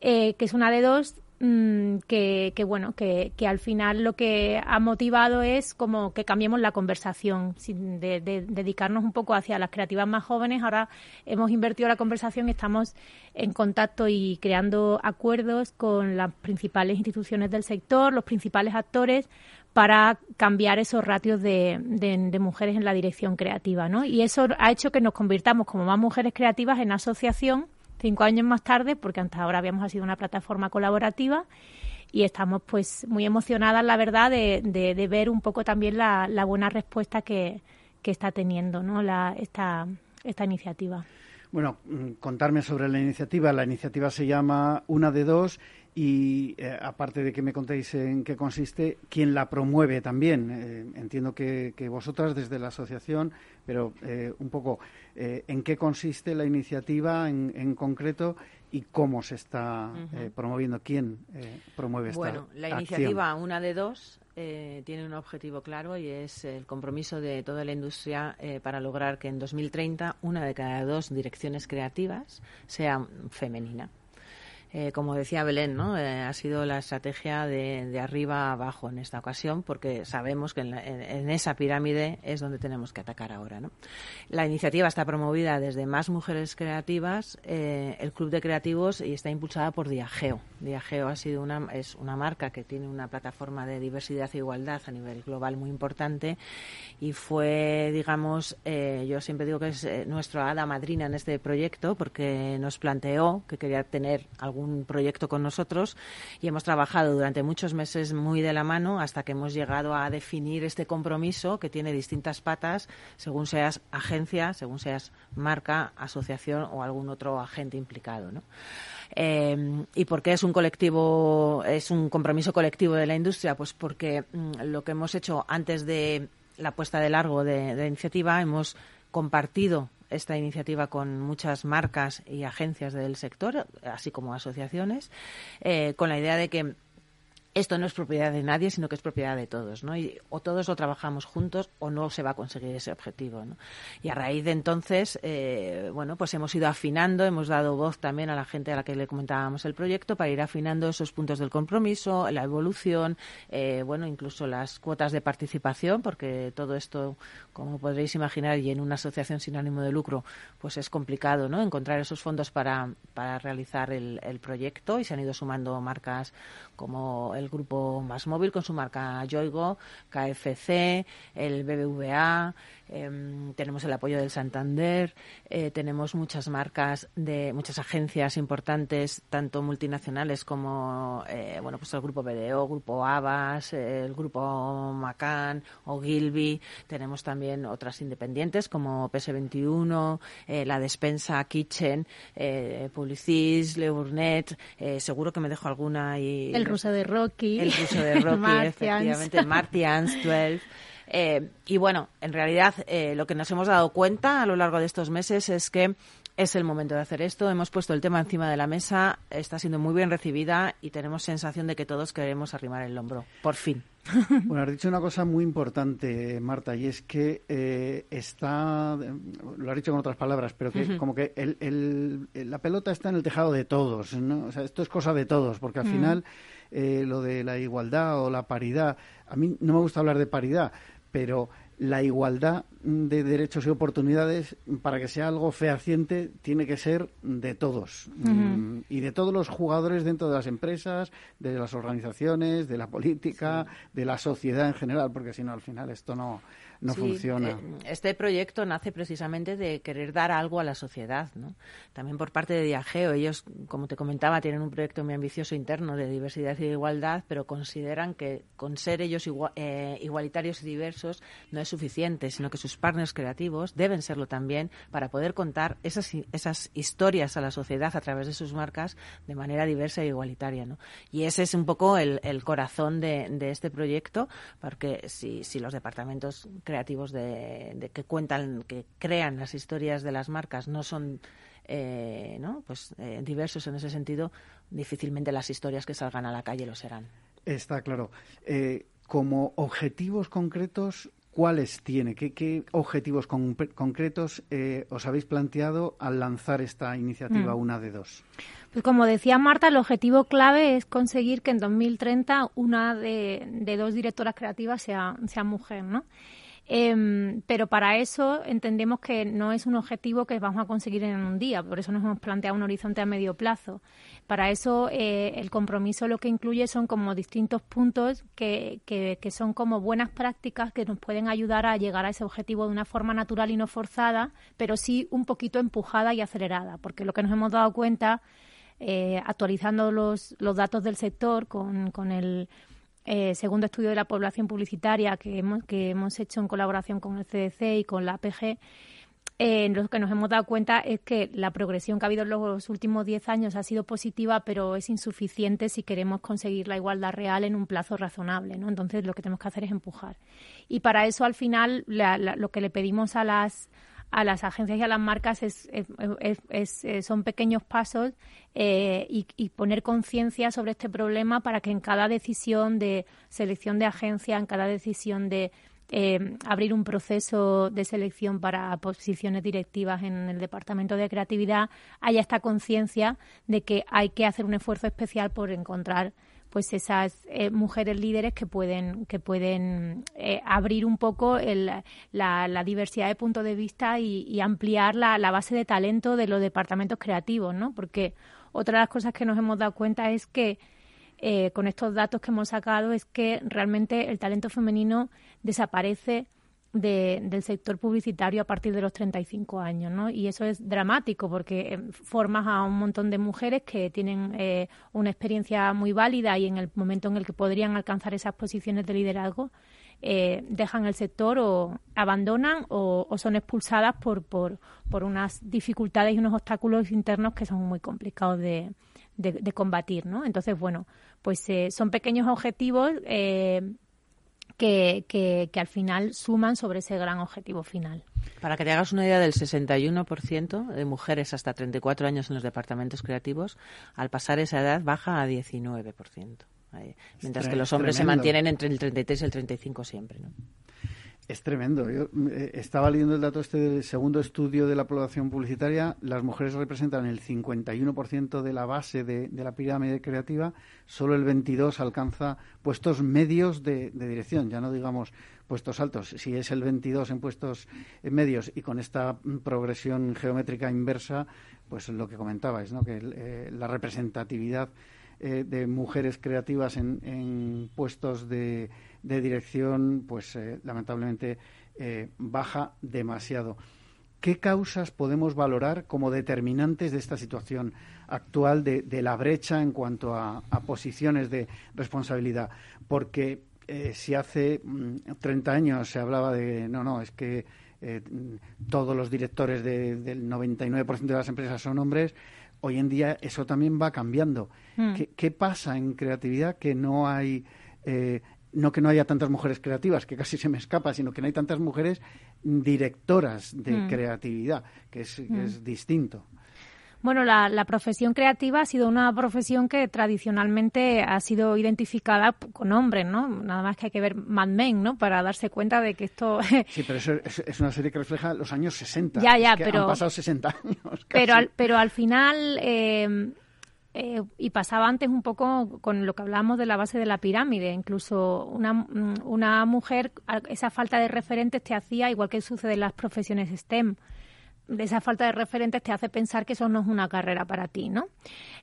eh, que es una de dos Mm, que, bueno, que, que, al final lo que ha motivado es como que cambiemos la conversación, sin de, dedicarnos un poco hacia las creativas más jóvenes. Ahora hemos invertido la conversación y estamos en contacto y creando acuerdos con las principales instituciones del sector, los principales actores, para cambiar esos ratios de, de, mujeres en la dirección creativa, ¿no? Y eso ha hecho que nos convirtamos como más mujeres creativas en asociación cinco años más tarde, porque hasta ahora habíamos sido una plataforma colaborativa y estamos pues muy emocionadas, la verdad, de, de, ver un poco también la, la buena respuesta que, que, está teniendo ¿no? la, esta, esta iniciativa. Bueno, mm, contarme sobre la iniciativa. La iniciativa se llama Una de Dos y eh, aparte de que me contéis en qué consiste, quién la promueve también. Eh, entiendo que, vosotras desde la asociación, pero eh, un poco en qué consiste la iniciativa en, concreto y cómo se está promoviendo, quién promueve esta Bueno, la iniciativa Una de Dos tiene un objetivo claro y es el compromiso de toda la industria para lograr que en 2030 una de cada dos direcciones creativas sea femenina. Eh, como decía Belén, ¿no? Eh, ha sido la estrategia de, arriba a abajo en esta ocasión, porque sabemos que en, en, esa pirámide es donde tenemos que atacar ahora. ¿no? La iniciativa está promovida desde Más Mujeres Creativas, eh, el Club de Creativos, y está impulsada por Diageo. Diageo ha sido una, es una marca que tiene una plataforma de diversidad e igualdad a nivel global muy importante y fue, digamos, yo siempre digo que es nuestra hada madrina en este proyecto porque nos planteó que quería tener algún un proyecto con nosotros y hemos trabajado durante muchos meses muy de la mano hasta que hemos llegado a definir este compromiso que tiene distintas patas según seas agencia, según seas marca, asociación o algún otro agente implicado. Eh, ¿Y por qué es un colectivo, es un compromiso colectivo de la industria? Pues porque mm, lo que hemos hecho antes de la puesta de largo de, de la iniciativa hemos compartido esta iniciativa con muchas marcas y agencias del sector, así como asociaciones, eh, con la idea de que esto no es propiedad de nadie, sino que es propiedad de todos, ¿no? Y o todos lo trabajamos juntos o no se va a conseguir ese objetivo. Y a raíz de entonces, eh, bueno, pues hemos ido afinando, hemos dado voz también a la gente a la que le comentábamos el proyecto para ir afinando esos puntos del compromiso, la evolución, eh, bueno, incluso las cuotas de participación, porque todo esto, como podréis imaginar, y en una asociación sin ánimo de lucro, pues es complicado, ¿no? Encontrar esos fondos para, para realizar el proyecto y se han ido sumando marcas como el grupo Más Móvil con su marca Yoigo, KFC, el BBVA, Em, tenemos el apoyo del Santander, eh, tenemos muchas marcas de muchas agencias importantes, tanto multinacionales como eh, bueno pues el grupo BDO, grupo Abas, el grupo Macan o Gilby. Tenemos también otras independientes como PS21, eh, la despensa Kitchen, Publicis, Le Burnett. seguro que me dejo alguna y el ruso de Rocky, el ruso de *laughs* Rocky, efectivamente, Martians *laughs* 12. Eh, y bueno, en realidad eh, lo que nos hemos dado cuenta a lo largo de estos meses es que es el momento de hacer esto. Hemos puesto el tema encima de la mesa, está siendo muy bien recibida y tenemos sensación de que todos queremos arrimar el hombro. Por fin. *laughs* Bueno, has dicho una cosa muy importante, Marta, y es que eh, está, lo has dicho con otras palabras, pero que como que el, la pelota está en el tejado de todos, ¿no? O sea, esto es cosa de todos, porque al final lo de la igualdad o la paridad, a mí no me gusta hablar de paridad, pero la igualdad de derechos y oportunidades, para que sea algo fehaciente, tiene que ser de todos. Mm, y de todos los jugadores dentro de las empresas, de las organizaciones, de la política, de la sociedad en general, porque si no, al final esto no, no funciona. Eh, este proyecto nace precisamente de querer dar algo a la sociedad, ¿no? También por parte de Diageo. Ellos, como te comentaba, tienen un proyecto muy ambicioso interno de diversidad y igualdad, pero consideran que con ser ellos eh, igualitarios y diversos no es suficiente, sino que sus partners creativos deben serlo también para poder contar esas, esas historias a la sociedad a través de sus marcas de manera diversa e igualitaria, ¿no? Y ese es un poco el, corazón de, de, este proyecto, porque si, si los departamentos creativos de, que cuentan, que crean las historias de las marcas no son eh, ¿no? pues eh, diversos en ese sentido, difícilmente las historias que salgan a la calle lo serán. Está claro. Eh, como objetivos concretos, ¿cuáles tiene? ¿Qué, objetivos concretos os habéis planteado al lanzar esta iniciativa, mm. una de dos? Pues como decía Marta, el objetivo clave es conseguir que en 2030 una de, de dos directoras creativas sea, sea mujer, ¿no? Em, pero para eso entendemos que no es un objetivo que vamos a conseguir en un día, por eso nos hemos planteado un horizonte a medio plazo. Para eso eh, el compromiso lo que incluye son como distintos puntos que, que, que, son como buenas prácticas que nos pueden ayudar a llegar a ese objetivo de una forma natural y no forzada, pero sí un poquito empujada y acelerada, porque lo que nos hemos dado cuenta, eh, actualizando los, los datos del sector con, con el eh, segundo estudio de la población publicitaria que hemos, que hemos hecho en colaboración con el CDC y con la APG, eh, lo que nos hemos dado cuenta es que la progresión que ha habido en los últimos 10 años ha sido positiva, pero es insuficiente si queremos conseguir la igualdad real en un plazo razonable. ¿no? Entonces, lo que tenemos que hacer es empujar. Y para eso, al final, lo que le pedimos a las a las agencias y a las marcas es, eh, son pequeños pasos eh, y, poner conciencia sobre este problema para que en cada decisión de selección de agencia, en cada decisión de eh, abrir un proceso de selección para posiciones directivas en el departamento de creatividad, haya esta conciencia de que hay que hacer un esfuerzo especial por encontrar pues esas eh, mujeres líderes que pueden que pueden eh, abrir un poco la, diversidad de puntos de vista y, ampliar la, base de talento de los departamentos creativos, ¿no? Porque otra de las cosas que nos hemos dado cuenta es que eh, con estos datos que hemos sacado es que realmente el talento femenino desaparece del sector publicitario a partir de los 35 años, ¿no? Y eso es dramático porque eh, formas a un montón de mujeres que tienen eh, una experiencia muy válida y en el momento en el que podrían alcanzar esas posiciones de liderazgo, eh, dejan el sector o abandonan o, son expulsadas por, por, por, unas dificultades y unos obstáculos internos que son muy complicados de, de, combatir, ¿no? Entonces, bueno, pues son pequeños objetivos que, que, al final suman sobre ese gran objetivo final. Para que te hagas una idea del 61% de mujeres hasta 34 años en los departamentos creativos, al pasar esa edad baja a 19%. Mientras que los hombres se mantienen entre el 33 y el 35 siempre. ¿no? Es tremendo. Eh, estaba leyendo el dato este del segundo estudio de la población publicitaria. Las mujeres representan el 51% de la base de, la pirámide creativa. Solo el 22% alcanza puestos medios de, dirección. Ya no digamos puestos altos. Si es el 22 en puestos medios y con esta progresión geométrica inversa, pues lo que comentabais, ¿no? que eh, la representatividad eh, de mujeres creativas en puestos de de dirección, pues eh, lamentablemente eh, baja demasiado. ¿Qué causas podemos valorar como determinantes de esta situación actual de, la brecha en cuanto a, posiciones de responsabilidad? Porque eh, si hace 30 mm, años se hablaba de, no, no, es que todos los directores del 99% de las empresas son hombres, hoy en día eso también va cambiando. Hmm. ¿Qué, pasa en creatividad que no hay no que no haya tantas mujeres creativas, que casi se me escapa, sino que no hay tantas mujeres directoras de mm. creatividad, que es, mm. distinto. Bueno, la, la, profesión creativa ha sido una profesión que tradicionalmente ha sido identificada con hombres, ¿no? Nada más que hay que ver Mad Men, ¿no? Para darse cuenta de que esto... *laughs* sí, pero eso es, una serie que refleja los años 60. Ya, ya, pero... Han pasado 60 años. Pero, al, pero al final... Eh, eh, y pasaba antes un poco con lo que hablábamos de la base de la pirámide. Incluso una, mm, una mujer, esa falta de referentes te hacía, igual que sucede en las profesiones STEM, esa falta de referentes te hace pensar que eso no es una carrera para ti, ¿no?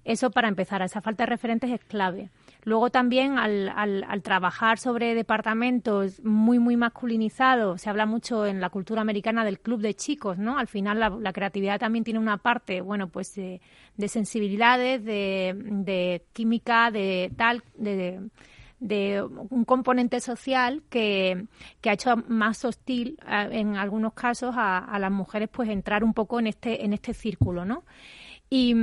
Eso para empezar, esa falta de referentes es clave. Luego también al, al, trabajar sobre departamentos muy, muy masculinizados, se habla mucho en la cultura americana del club de chicos, ¿no? Al final la, creatividad también tiene una parte, bueno, pues de, sensibilidades, de, química, de tal, de, de un componente social que, que ha hecho más hostil en algunos casos a, las mujeres pues entrar un poco en este en este círculo no y,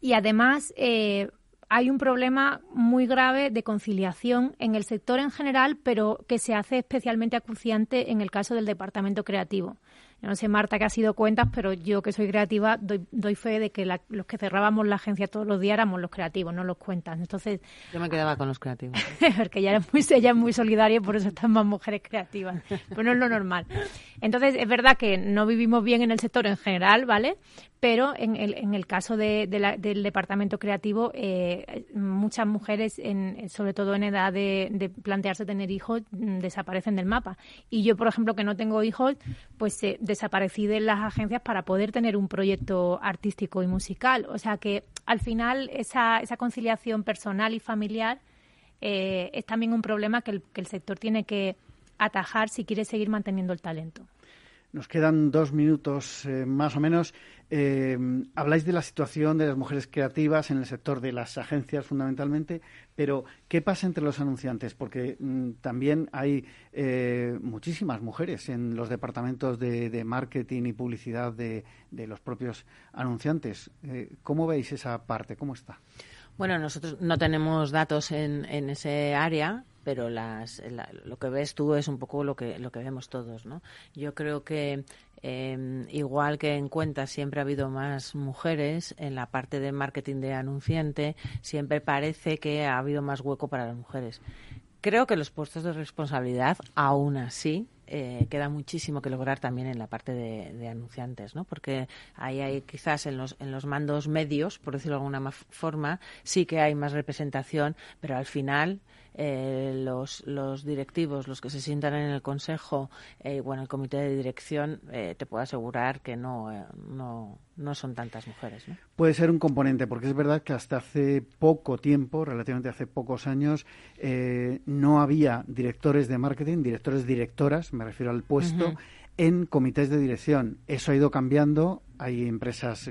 y además eh, hay un problema muy grave de conciliación en el sector en general, pero que se hace especialmente acuciante en el caso del departamento creativo. No sé, Marta, que ha sido cuentas, pero yo que soy creativa doy, fe de que los que cerrábamos la agencia todos los días éramos los creativos, no los cuentas. Entonces, yo me quedaba con los creativos. *laughs* porque ella es muy, *laughs* ella es muy solidaria y por eso están más mujeres creativas. Pero no es lo normal. Entonces, es verdad que no vivimos bien en el sector en general, ¿vale? pero en el, en el caso de, del departamento creativo, eh, muchas mujeres, en, sobre todo en edad de, plantearse tener hijos, mm, desaparecen del mapa. Y yo, por ejemplo, que no tengo hijos, pues eh, desaparecí de las agencias para poder tener un proyecto artístico y musical. O sea que al final esa, esa conciliación personal y familiar eh, es también un problema que el, que el sector tiene que atajar si quiere seguir manteniendo el talento. Nos quedan dos minutos eh, más o menos. Eh, habláis de la situación de las mujeres creativas en el sector de las agencias fundamentalmente, pero ¿qué pasa entre los anunciantes? Porque mm, también hay eh, muchísimas mujeres en los departamentos de, marketing y publicidad de, los propios anunciantes. ¿Cómo veis esa parte? ¿Cómo está? Bueno, nosotros no tenemos datos en, en ese área, pero las, lo que ves tú es un poco lo que, lo que vemos todos, ¿no? Yo creo que em, igual que en cuentas siempre ha habido más mujeres, en la parte de marketing de anunciante siempre parece que ha habido más hueco para las mujeres Creo que los puestos de responsabilidad, aún así, eh, queda muchísimo que lograr también en la parte de, anunciantes, ¿no? Porque ahí hay quizás en los, en los mandos medios, por decirlo de alguna forma, sí que hay más representación, pero al final eh, los, los directivos, los que se sientan en el consejo eh, o en el comité de dirección, eh, te puedo asegurar que no, no, no son tantas mujeres. Puede ser un componente, porque es verdad que hasta hace poco tiempo, relativamente hace pocos años, no había directores de marketing, directores directoras, me refiero al puesto, en comités de dirección. Eso ha ido cambiando. Hay empresas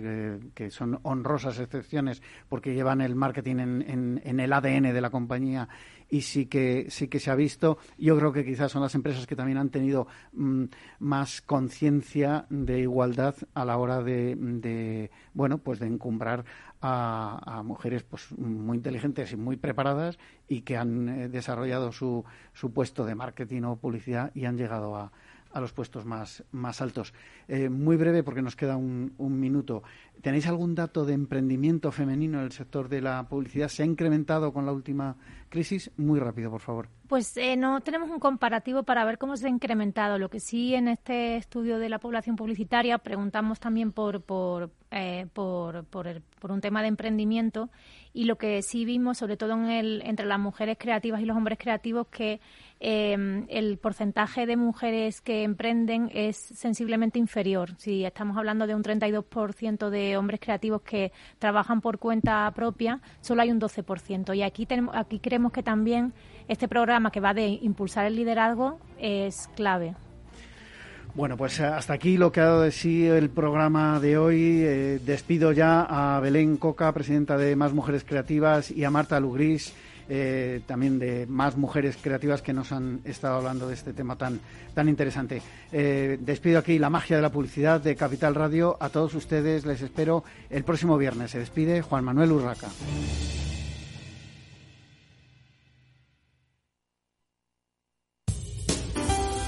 que son honrosas excepciones porque llevan el marketing en, en, el ADN de la compañía y sí que sí que se ha visto. Yo creo que quizás son las empresas que también han tenido mm, más conciencia de igualdad a la hora de, bueno pues de encumbrar a, mujeres pues muy inteligentes y muy preparadas y que han eh, desarrollado su, su puesto de marketing o publicidad y han llegado a, a los puestos más, más altos. Eh, muy breve, porque nos queda un, un, minuto. ¿Tenéis algún dato de emprendimiento femenino en el sector de la publicidad? ¿Se ha incrementado con la última crisis? Muy rápido, por favor. Pues eh, no tenemos un comparativo para ver cómo se ha incrementado. Lo que sí en este estudio de la población publicitaria preguntamos también por, por, eh, por, por, un tema de emprendimiento y lo que sí vimos, sobre todo en el, entre las mujeres creativas y los hombres creativos, que em, el porcentaje de mujeres que emprenden es sensiblemente inferior. Si estamos hablando de un 32% de hombres creativos que trabajan por cuenta propia, solo hay un 12%. Y aquí, tenemos, aquí creemos que también este programa que va de impulsar el liderazgo es clave. Bueno, pues eh, hasta aquí lo que ha dado de sí el programa de hoy. Eh, despido ya a Belén Coca, presidenta de Más Mujeres Creativas, y a Marta Lugris, eh, también de Más Mujeres Creativas, que nos han estado hablando de este tema tan, tan interesante. despido aquí la magia de la publicidad de Capital Radio. A todos ustedes les espero el próximo viernes. Se despide Juan Manuel Urraca.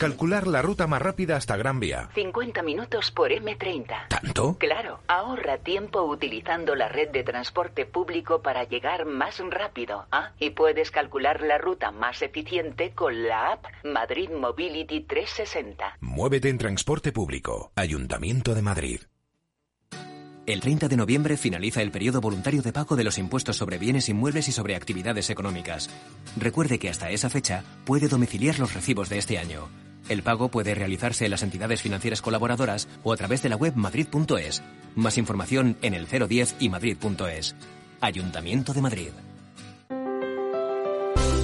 Calcular la ruta más rápida hasta Gran Vía. 50 minutos por M30. ¿Tanto? Claro, ahorra tiempo utilizando la red de transporte público para llegar más rápido. Ah, y puedes calcular la ruta más eficiente con la app Madrid Mobility 360. Muévete en transporte público. Ayuntamiento de Madrid. El 30 de noviembre finaliza el periodo voluntario de pago de los impuestos sobre bienes inmuebles y sobre actividades económicas. Recuerde que hasta esa fecha puede domiciliar los recibos de este año. El pago puede realizarse en las entidades financieras colaboradoras o a través de la web madrid.es. Más información en el 010 y madrid.es. Ayuntamiento de Madrid.